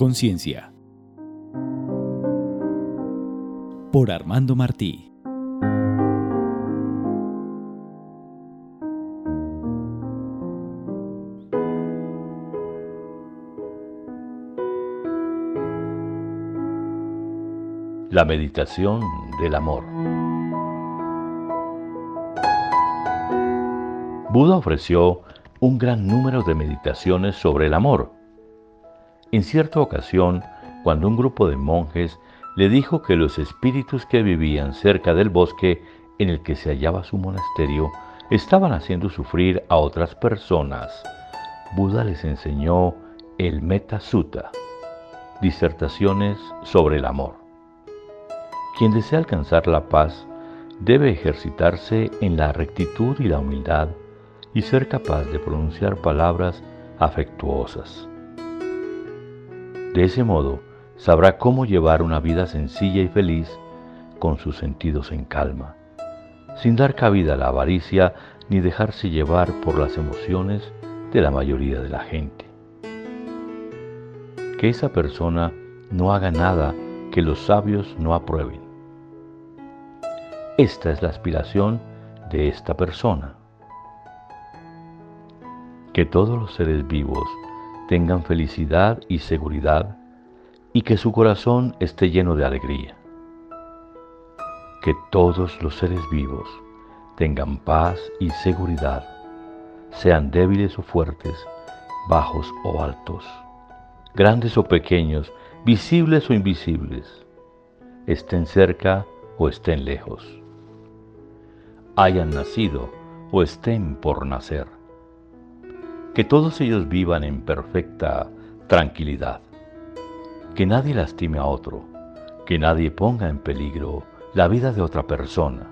Conciencia. Por Armando Martí. La meditación del amor. Buda ofreció un gran número de meditaciones sobre el amor. En cierta ocasión, cuando un grupo de monjes le dijo que los espíritus que vivían cerca del bosque en el que se hallaba su monasterio estaban haciendo sufrir a otras personas, Buda les enseñó el Metta Sutta, disertaciones sobre el amor. Quien desea alcanzar la paz debe ejercitarse en la rectitud y la humildad y ser capaz de pronunciar palabras afectuosas. De ese modo, sabrá cómo llevar una vida sencilla y feliz con sus sentidos en calma, sin dar cabida a la avaricia ni dejarse llevar por las emociones de la mayoría de la gente. Que esa persona no haga nada que los sabios no aprueben. Esta es la aspiración de esta persona. Que todos los seres vivos tengan felicidad y seguridad y que su corazón esté lleno de alegría. Que todos los seres vivos tengan paz y seguridad, sean débiles o fuertes, bajos o altos, grandes o pequeños, visibles o invisibles, estén cerca o estén lejos, hayan nacido o estén por nacer. Que todos ellos vivan en perfecta tranquilidad. Que nadie lastime a otro, que nadie ponga en peligro la vida de otra persona.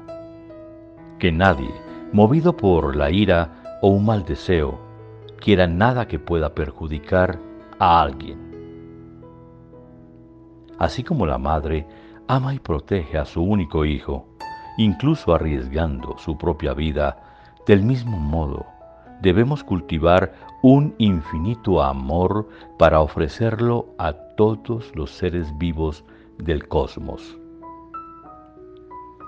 Que nadie, movido por la ira o un mal deseo, quiera nada que pueda perjudicar a alguien. Así como la madre ama y protege a su único hijo, incluso arriesgando su propia vida, del mismo modo debemos cultivar un infinito amor para ofrecerlo a todos los seres vivos del cosmos.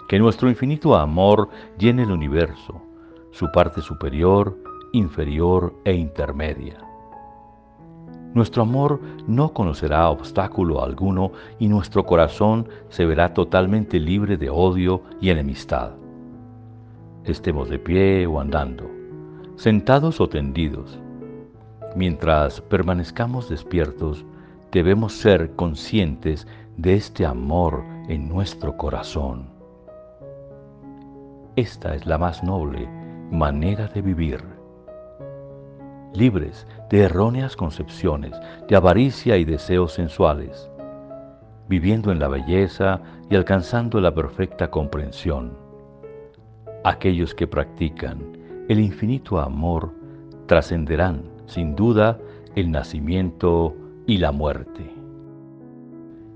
Que nuestro infinito amor llene el universo, su parte superior, inferior e intermedia. Nuestro amor no conocerá obstáculo alguno y nuestro corazón se verá totalmente libre de odio y enemistad. Estemos de pie o andando, sentados o tendidos. Mientras permanezcamos despiertos, debemos ser conscientes de este amor en nuestro corazón. Esta es la más noble manera de vivir libres de erróneas concepciones, de avaricia y deseos sensuales, viviendo en la belleza y alcanzando la perfecta comprensión. Aquellos que practican el infinito amor trascenderán, sin duda, el nacimiento y la muerte.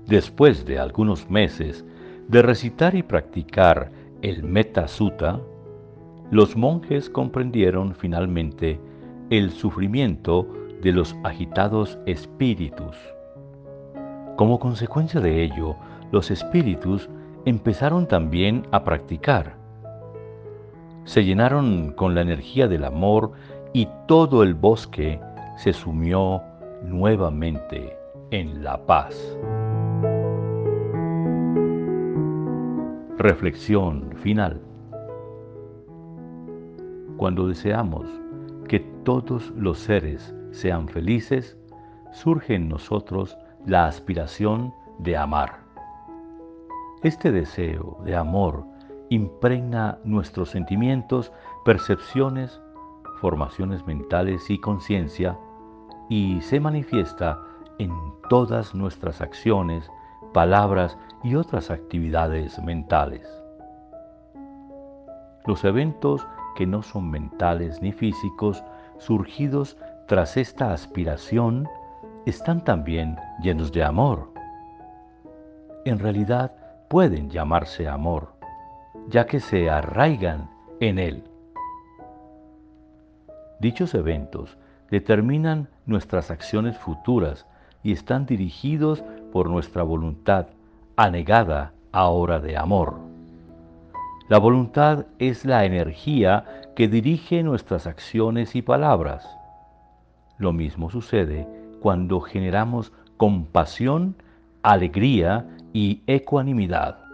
Después de algunos meses de recitar y practicar el Metta Sutta, los monjes comprendieron finalmente el sufrimiento de los agitados espíritus. Como consecuencia de ello, los espíritus empezaron también a practicar. Se llenaron con la energía del amor y todo el bosque se sumió nuevamente en la paz. Reflexión final. Cuando deseamos que todos los seres sean felices, surge en nosotros la aspiración de amar. Este deseo de amor impregna nuestros sentimientos, percepciones, formaciones mentales y conciencia y se manifiesta en todas nuestras acciones, palabras y otras actividades mentales. Los eventos que no son mentales ni físicos, surgidos tras esta aspiración, están también llenos de amor. En realidad pueden llamarse amor, ya que se arraigan en él. Dichos eventos determinan nuestras acciones futuras y están dirigidos por nuestra voluntad, anegada ahora de amor. La voluntad es la energía que dirige nuestras acciones y palabras. Lo mismo sucede cuando generamos compasión, alegría y ecuanimidad.